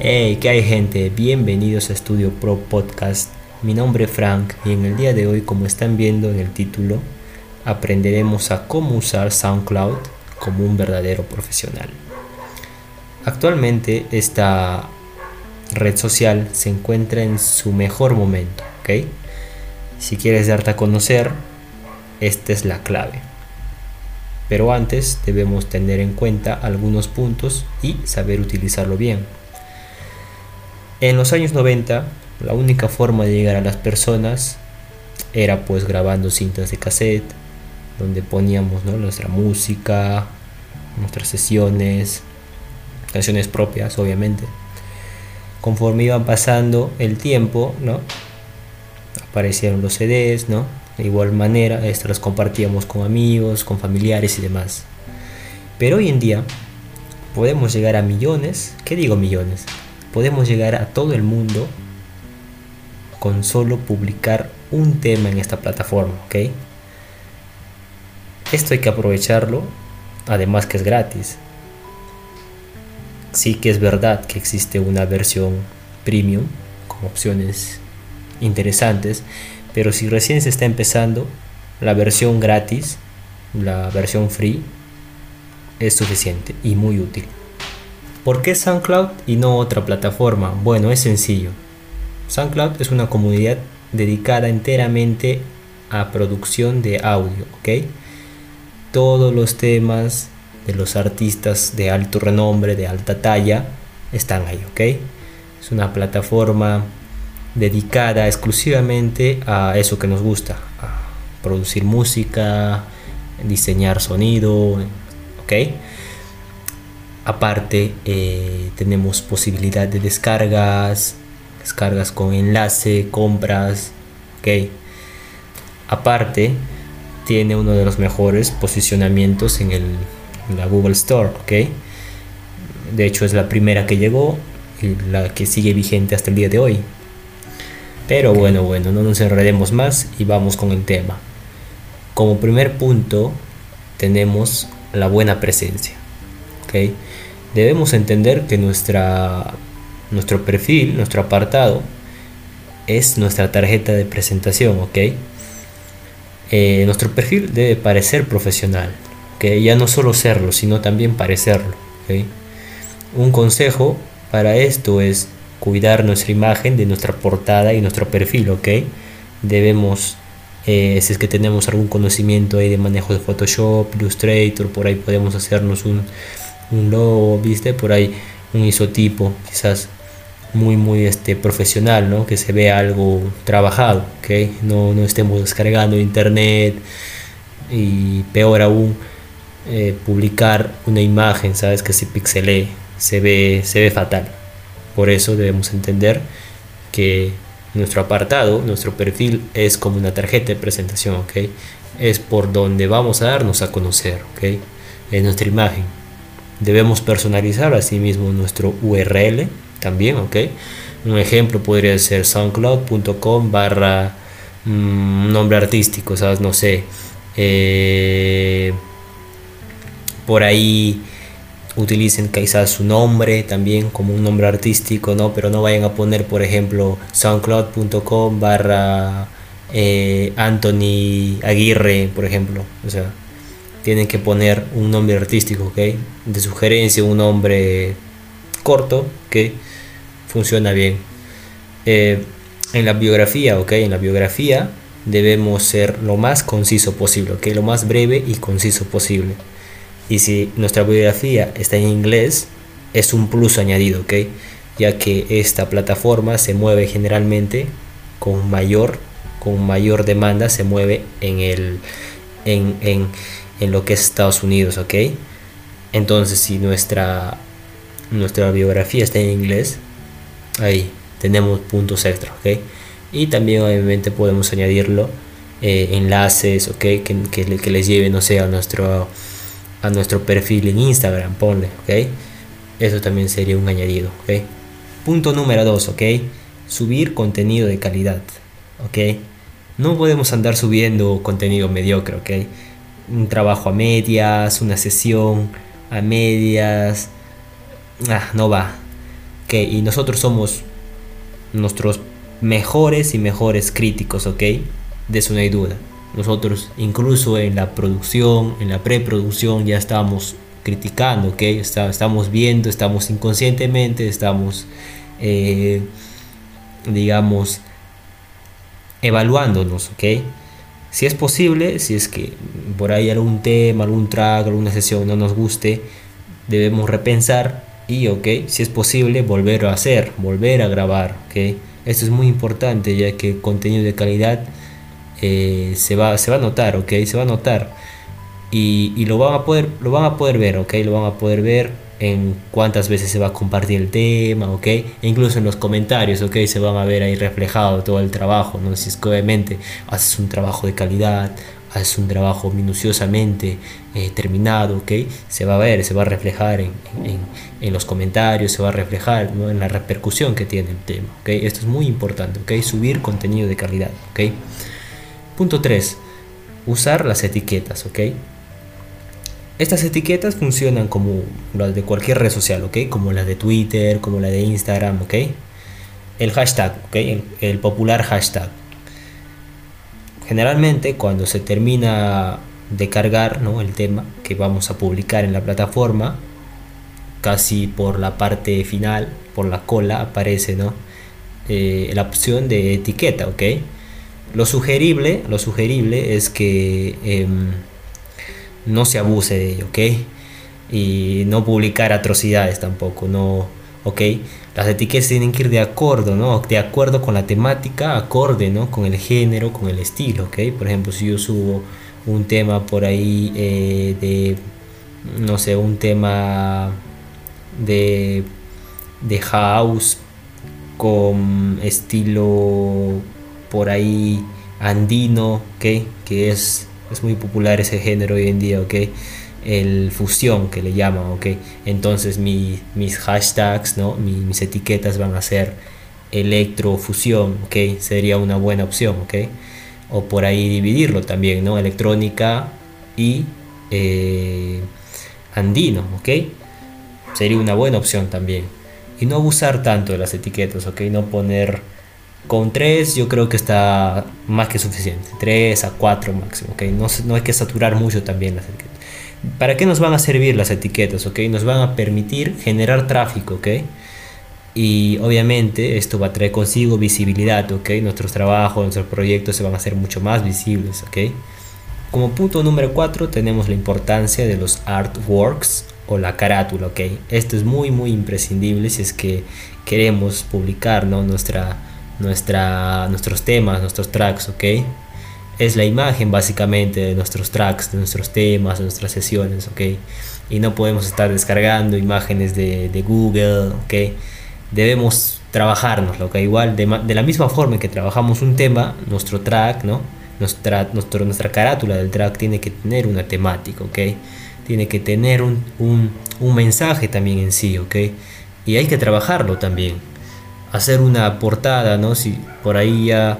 Hey, ¿qué hay gente? Bienvenidos a Estudio Pro Podcast. Mi nombre es Frank y en el día de hoy, como están viendo en el título, aprenderemos a cómo usar SoundCloud como un verdadero profesional. Actualmente esta red social se encuentra en su mejor momento, ¿ok? Si quieres darte a conocer, esta es la clave. Pero antes debemos tener en cuenta algunos puntos y saber utilizarlo bien. En los años 90, la única forma de llegar a las personas era pues grabando cintas de cassette, donde poníamos nuestra música, nuestras sesiones, canciones propias, obviamente. Conforme iban pasando el tiempo, ¿no? Aparecieron los CDs, ¿no? De igual manera, estas las compartíamos con amigos, con familiares y demás. Pero hoy en día podemos llegar a millones, ¿qué digo millones? Podemos llegar a todo el mundo con solo publicar un tema en esta plataforma, ¿ok? Esto hay que aprovecharlo, además que es gratis. Sí que es verdad que existe una versión premium con opciones interesantes, pero si recién se está empezando, la versión gratis, la versión free, es suficiente y muy útil. ¿Por qué SoundCloud y no otra plataforma? Bueno, es sencillo. SoundCloud es una comunidad dedicada enteramente a producción de audio, ¿ok? Todos los temas de los artistas de alto renombre, de alta talla, están ahí, ¿ok? Es una plataforma dedicada exclusivamente a eso que nos gusta, producir música, diseñar sonido, ¿ok? Aparte, eh, tenemos posibilidad de descargas, descargas con enlace, compras, ok. Aparte, tiene uno de los mejores posicionamientos en, el, la Google Store, ok. De hecho, es la primera que llegó y la que sigue vigente hasta el día de hoy. Pero bueno, bueno, no nos enredemos más y vamos con el tema. Como primer punto, tenemos la buena presencia. ¿ok? Debemos entender que nuestra, nuestro perfil, nuestro apartado, es nuestra tarjeta de presentación, ¿ok? Eh, nuestro perfil debe parecer profesional, que ya no solo serlo, sino también parecerlo. Un consejo para esto es cuidar nuestra imagen de nuestra portada y nuestro perfil, ¿ok? Debemos, eh, si es que tenemos algún conocimiento ahí de manejo de Photoshop, Illustrator, por ahí podemos hacernos un, un logo, viste, por ahí un isotipo, quizás muy muy este profesional, ¿no? Que se vea algo trabajado. No, no estemos descargando internet y peor aún eh, publicar una imagen, sabes que se pixelee, se ve se ve fatal. Por eso debemos entender que nuestro apartado, nuestro perfil es como una tarjeta de presentación. Es por donde vamos a darnos a conocer, ¿ok? Es nuestra imagen debemos personalizar asimismo nuestro URL también, ¿ok? Un ejemplo podría ser soundcloud.com barra mm, nombre artístico, ¿sabes? No sé. Eh, por ahí utilicen quizás su nombre también como un nombre artístico, ¿no? Pero no vayan a poner, por ejemplo, soundcloud.com barra eh, Anthony Aguirre, por ejemplo. O sea, tienen que poner un nombre artístico, ¿ok? De sugerencia, un nombre corto, que funciona bien. Eh, en la biografía, ¿ok? En la biografía debemos ser lo más conciso posible. Lo más breve y conciso posible. Y si nuestra biografía está en inglés, es un plus añadido, ¿ok? Ya que esta plataforma se mueve generalmente con mayor, con mayor demanda, se mueve en el, en en lo que es Estados Unidos, ¿ok? Entonces, si nuestra, nuestra biografía está en inglés, ahí tenemos puntos extra, ¿ok? Y también obviamente podemos añadirlo eh, enlaces, ¿ok? Que, que, les lleven, no sé, a nuestro, a nuestro perfil en Instagram, ponle, ¿ok? Eso también sería un añadido, ¿ok? Punto número 2, ¿ok? Subir contenido de calidad, ¿ok? No podemos andar subiendo contenido mediocre, ¿ok? Un trabajo a medias, una sesión a medias. Ah, no va. y nosotros somos nuestros mejores y mejores críticos, ok, de eso no hay duda. Nosotros incluso en la producción, en la preproducción ya estamos criticando, ¿ok? estamos viendo, estamos inconscientemente, estamos, eh, digamos, evaluándonos, ¿ok? Si es posible, si es que por ahí algún tema, algún track, alguna sesión no nos guste, debemos repensar y, ok, si es posible, volver a hacer, volver a grabar, ok. Esto es muy importante ya que contenido de calidad eh, se, va, se va a notar, ok, se va a notar y, y, lo van a poder lo van a poder ver ok lo van a poder ver en cuántas veces se va a compartir el tema ok e incluso en los comentarios ok se van a ver ahí reflejado todo el trabajo no si es que obviamente haces un trabajo de calidad haces un trabajo minuciosamente eh, terminado ok se va a ver se va a reflejar en, en, los comentarios se va a reflejar en la repercusión que tiene el tema ok. Esto es muy importante ok subir contenido de calidad ok. Punto 3 usar las etiquetas ok estas etiquetas funcionan como las de cualquier red social, ¿ok? Como la de Twitter, como la de Instagram, ¿ok? El hashtag, ¿ok? El, popular hashtag. Generalmente cuando se termina de cargar ¿no? el tema que vamos a publicar en la plataforma, casi por la parte final, por la cola, aparece ¿no? Eh, la opción de etiqueta, ¿ok? Lo sugerible, lo sugerible es que... Em, no se abuse de ello, ¿ok? Y no publicar atrocidades tampoco, no, ¿ok? Las etiquetas tienen que ir de acuerdo, ¿no? De acuerdo con la temática, acorde, ¿no? Con el género, con el estilo, ¿ok? Por ejemplo, si yo subo un tema por ahí eh, de, no sé, un tema de, de house con estilo por ahí andino, ¿ok? Que es es muy popular ese género hoy en día, ¿ok? El fusión que le llaman, ¿ok? Entonces mis hashtags, ¿no? mis etiquetas van a ser electrofusión, ¿ok? Sería una buena opción, ¿ok? O por ahí dividirlo también, ¿no? Electrónica y eh, andino, ¿ok? Sería una buena opción también. Y no abusar tanto de las etiquetas, ¿ok? No poner con 3 yo creo que está más que suficiente. 3 a 4 máximo. No, no hay que saturar mucho también las etiquetas. ¿Para qué nos van a servir las etiquetas? ¿okay? Nos van a permitir generar tráfico. ¿okay? Y obviamente esto va a traer consigo visibilidad. ¿okay? Nuestros trabajos, nuestros proyectos se van a hacer mucho más visibles. ¿okay? Como punto número 4 tenemos la importancia de los artworks o la carátula. ¿okay? Esto es muy muy imprescindible si es que queremos publicar ¿no? nuestra nuestra, nuestros temas, nuestros tracks, ¿ok? Es la imagen básicamente de nuestros tracks, de nuestros temas, de nuestras sesiones, ¿ok? Y no podemos estar descargando imágenes de, Google, ¿ok? Debemos trabajarnos, ¿ok? Igual, de, la misma forma que trabajamos un tema, nuestro track, ¿no? Nuestra, nuestro, nuestra carátula del track tiene que tener una temática, ¿ok? Tiene que tener un, un, un mensaje también en sí, ¿ok? Y hay que trabajarlo también hacer una portada, ¿no? Si por ahí ya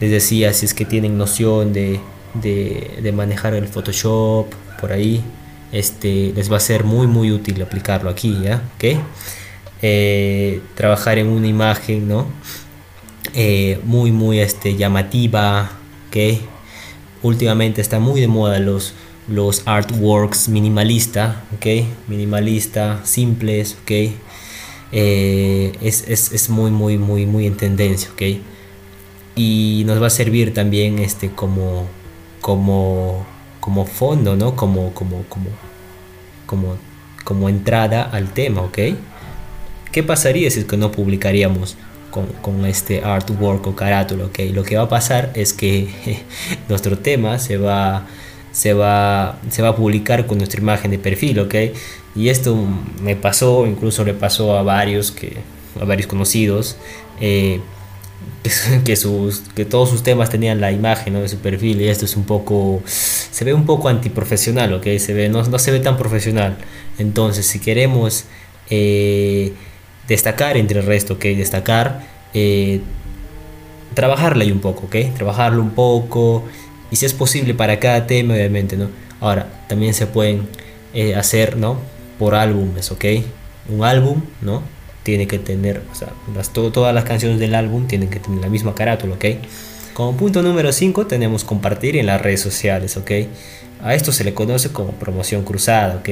les decía, si es que tienen noción de, de, manejar el Photoshop, por ahí, este, les va a ser muy muy útil aplicarlo aquí, ¿ya? ¿Ok? Eh, trabajar en una imagen, ¿no? Eh, muy muy este, llamativa, ¿ok? Últimamente está muy de moda los, los artworks minimalista, ¿ok? Minimalista, simples, ¿ok? Eh, es, es, es, muy, muy, muy, muy en tendencia, ¿ok? Y nos va a servir también este como, como, como fondo, ¿no? Como, como, como, como, como entrada al tema, ¿ok? ¿Qué pasaría si es que no publicaríamos con, con, este artwork o carátula, ¿ok? Lo que va a pasar es que nuestro tema se va, se va, se va a publicar con nuestra imagen de perfil, ¿ok? Y esto me pasó, incluso le pasó a varios, que, a varios conocidos, eh, que, sus, que todos sus temas tenían la imagen de su perfil y esto es un poco, se ve un poco antiprofesional, ¿ok? Se ve, no, no se ve tan profesional. Entonces, si queremos eh, destacar entre el resto, ¿ok? Destacar, eh, trabajarla ahí un poco, ¿ok? Trabajarlo un poco y si es posible para cada tema, obviamente, ¿no? Ahora, también se pueden hacer, ¿no? por álbumes, ¿ok? Un álbum, ¿no? tiene que tener, o sea, todas las canciones del álbum tienen que tener la misma carátula, ¿ok? Como punto número 5 tenemos compartir en las redes sociales, ¿ok? A esto se le conoce como promoción cruzada, ¿ok?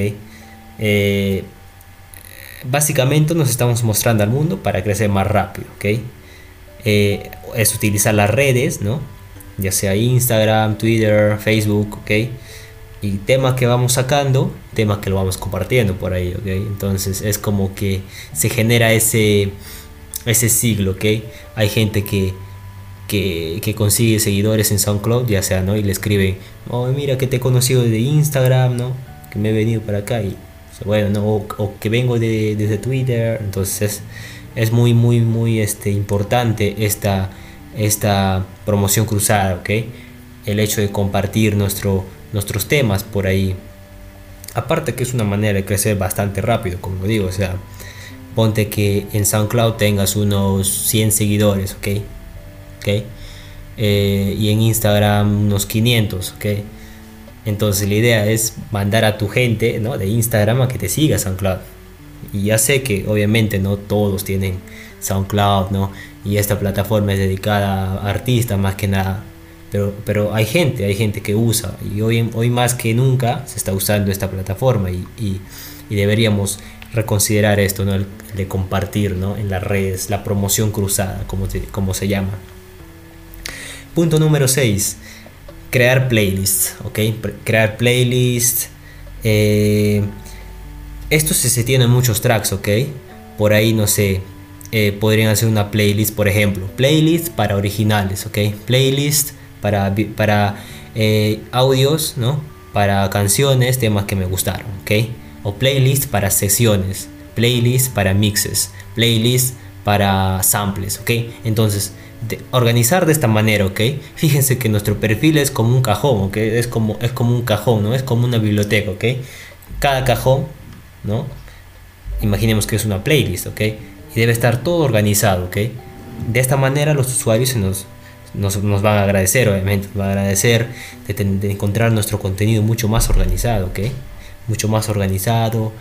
Eh, básicamente nos estamos mostrando al mundo para crecer más rápido, ¿ok? Eh, es utilizar las redes, ¿no? Ya sea Instagram, Twitter, Facebook, ¿ok? Y temas que vamos sacando, temas que lo vamos compartiendo por ahí, ¿ok? Entonces es como que se genera ese, ese siglo, ¿ok? Hay gente que, que, consigue seguidores en SoundCloud, ya sea, ¿no? Y le escribe, oh, mira que te he conocido de Instagram, ¿no? Que me he venido para acá y, bueno, ¿no? O, que vengo de, desde Twitter, entonces es muy, muy, muy este, importante esta, esta promoción cruzada, ¿ok? El hecho de compartir nuestro, nuestros temas por ahí. Aparte que es una manera de crecer bastante rápido, como digo, o sea, ponte que en SoundCloud tengas unos 100 seguidores, ¿ok? ¿Ok? Eh, y en Instagram unos 500, ¿ok? Entonces la idea es mandar a tu gente ¿no? de Instagram a que te siga SoundCloud. Y ya sé que obviamente no todos tienen SoundCloud, ¿no? Y esta plataforma es dedicada a artistas más que nada. Pero, pero hay gente, hay gente que usa. Y hoy, hoy más que nunca se está usando esta plataforma y, y, deberíamos reconsiderar esto, ¿no? El, de compartir ¿no? en las redes, la promoción cruzada, como, se llama. Punto número 6. Crear playlists, ¿ok? Crear playlists. Eh, esto se, se tiene muchos tracks, ¿ok? Por ahí, no sé, eh, podrían hacer una playlist, por ejemplo. Playlist para originales, ¿ok? Playlist para, para eh, audios, ¿no? Para canciones, temas que me gustaron, ¿ok? O playlist para sesiones. Playlist para mixes. Playlist para samples, ¿ok? Entonces, organizar de esta manera, ¿ok? Fíjense que nuestro perfil es como un cajón, ¿ok? Es como, es como un cajón, ¿no? Es como una biblioteca, ¿ok? Cada cajón ¿no? Imaginemos que es una playlist, ¿ok? Y debe estar todo organizado, ¿ok? De esta manera los usuarios nos, nos, van a agradecer, obviamente, nos van a agradecer de, encontrar nuestro contenido mucho más organizado, ¿ok? Mucho más organizado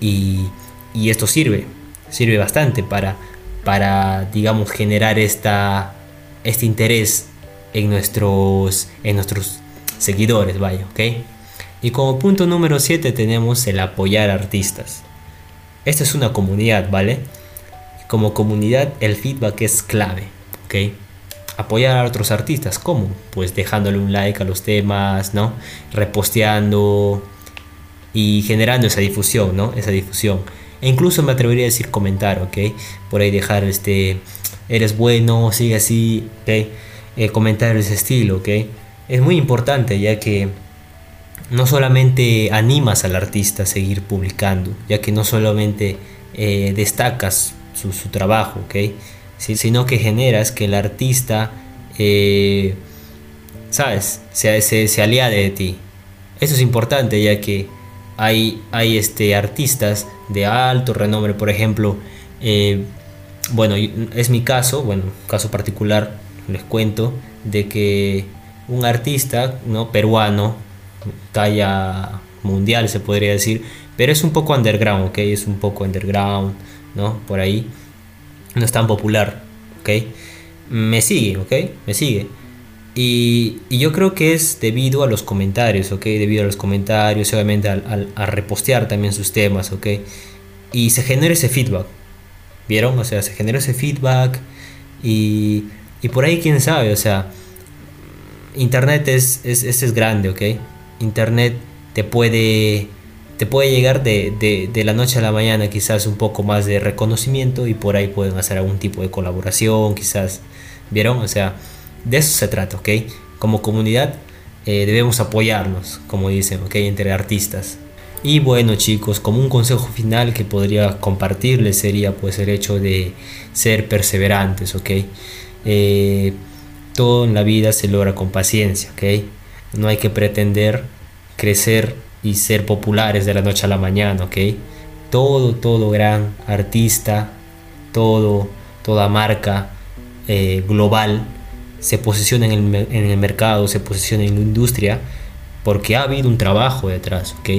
y, y esto sirve, sirve bastante para, para digamos, generar esta, este interés en nuestros, en nuestros seguidores, vaya, ¿ok? Y como punto número 7 tenemos el apoyar artistas. Esta es una comunidad, ¿vale? Como comunidad el feedback es clave, ¿ok? Apoyar a otros artistas, ¿cómo? Pues dejándole un like a los temas, ¿no? Reposteando y generando esa difusión, ¿no? Esa difusión. E incluso me atrevería a decir comentar, ¿ok? Por ahí dejar este, eres bueno, sigue así, ¿ok? Eh, comentar ese estilo, ¿ok? Es muy importante ya que no solamente animas al artista a seguir publicando, ya que no solamente eh, destacas su, trabajo, sino que generas que el artista, eh, ¿sabes?, se, se, se de ti. Eso es importante, ya que hay, hay este, artistas de alto renombre, por ejemplo, eh, bueno, es mi caso, bueno, caso particular, les cuento, de que un artista ¿no? peruano talla mundial, se podría decir, pero es un poco underground, ¿ok? Es un poco underground, ¿no? Por ahí. No es tan popular, ¿ok? Me sigue, ¿ok? Me sigue. Y, yo creo que es debido a los comentarios, ¿ok? Debido a los comentarios, obviamente al, a repostear también sus temas, ¿ok? Y se genera ese feedback, ¿vieron? O sea, se genera ese feedback y, y por ahí quién sabe, o sea, Internet es, es, es, es grande, ¿ok? internet te puede, te puede llegar de, la noche a la mañana quizás un poco más de reconocimiento y por ahí pueden hacer algún tipo de colaboración, quizás, ¿vieron? O sea, de eso se trata, ¿ok? Como comunidad eh, debemos apoyarnos, como dicen, ¿ok? Entre artistas. Y bueno chicos, como un consejo final que podría compartirles sería pues el hecho de ser perseverantes, ¿ok? Eh, todo en la vida se logra con paciencia, ¿ok? No hay que pretender crecer y ser populares de la noche a la mañana, ¿ok? Todo, todo gran artista, todo, toda marca eh, global se posiciona en el, mercado, se posiciona en la industria, porque ha habido un trabajo detrás, ¿ok?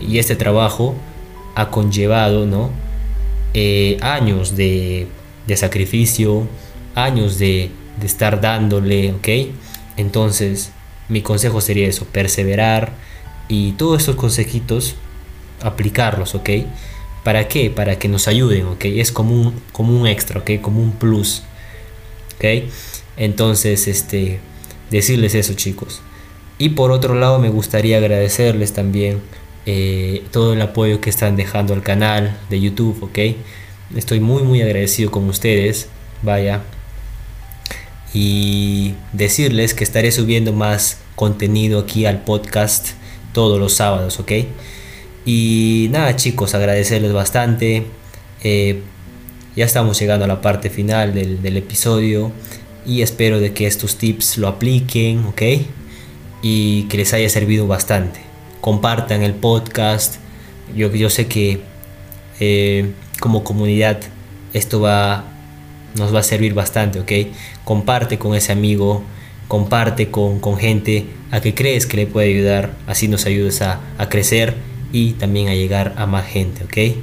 Y este trabajo ha conllevado, ¿no? eh, años de, sacrificio, años de, de estar dándole, ¿ok? Entonces, mi consejo sería eso, perseverar y todos estos consejitos aplicarlos, ¿ok? ¿Para qué? Para que nos ayuden, ¿ok? Es como un, como un extra, ¿ok? Como un plus, ¿ok? Entonces, este, decirles eso, chicos. Y por otro lado, me gustaría agradecerles también eh, todo el apoyo que están dejando al canal de YouTube, ¿ok? Estoy muy, muy agradecido con ustedes, vaya. Y decirles que estaré subiendo más contenido aquí al podcast todos los sábados, ¿ok? Y nada chicos, agradecerles bastante. Eh, ya estamos llegando a la parte final del, episodio y espero de que estos tips lo apliquen, ¿ok? Y que les haya servido bastante. Compartan el podcast. Yo, yo sé que eh, como comunidad esto va, nos va a servir bastante, ¿ok? Comparte con ese amigo, comparte con, gente a que crees que le puede ayudar, así nos ayudes a, a crecer y también a llegar a más gente, ¿ok?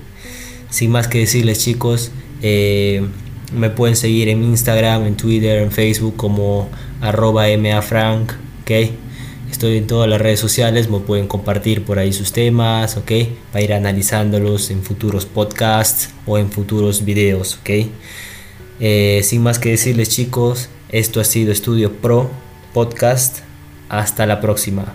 Sin más que decirles chicos, eh, me pueden seguir en Instagram, en Twitter, en Facebook como arroba mafrank, ¿ok? Estoy en todas las redes sociales, me pueden compartir por ahí sus temas, ¿ok? Para ir analizándolos en futuros podcasts o en futuros videos, ¿ok? Eh, sin más que decirles chicos, esto ha sido Estudio Pro Podcast. Hasta la próxima.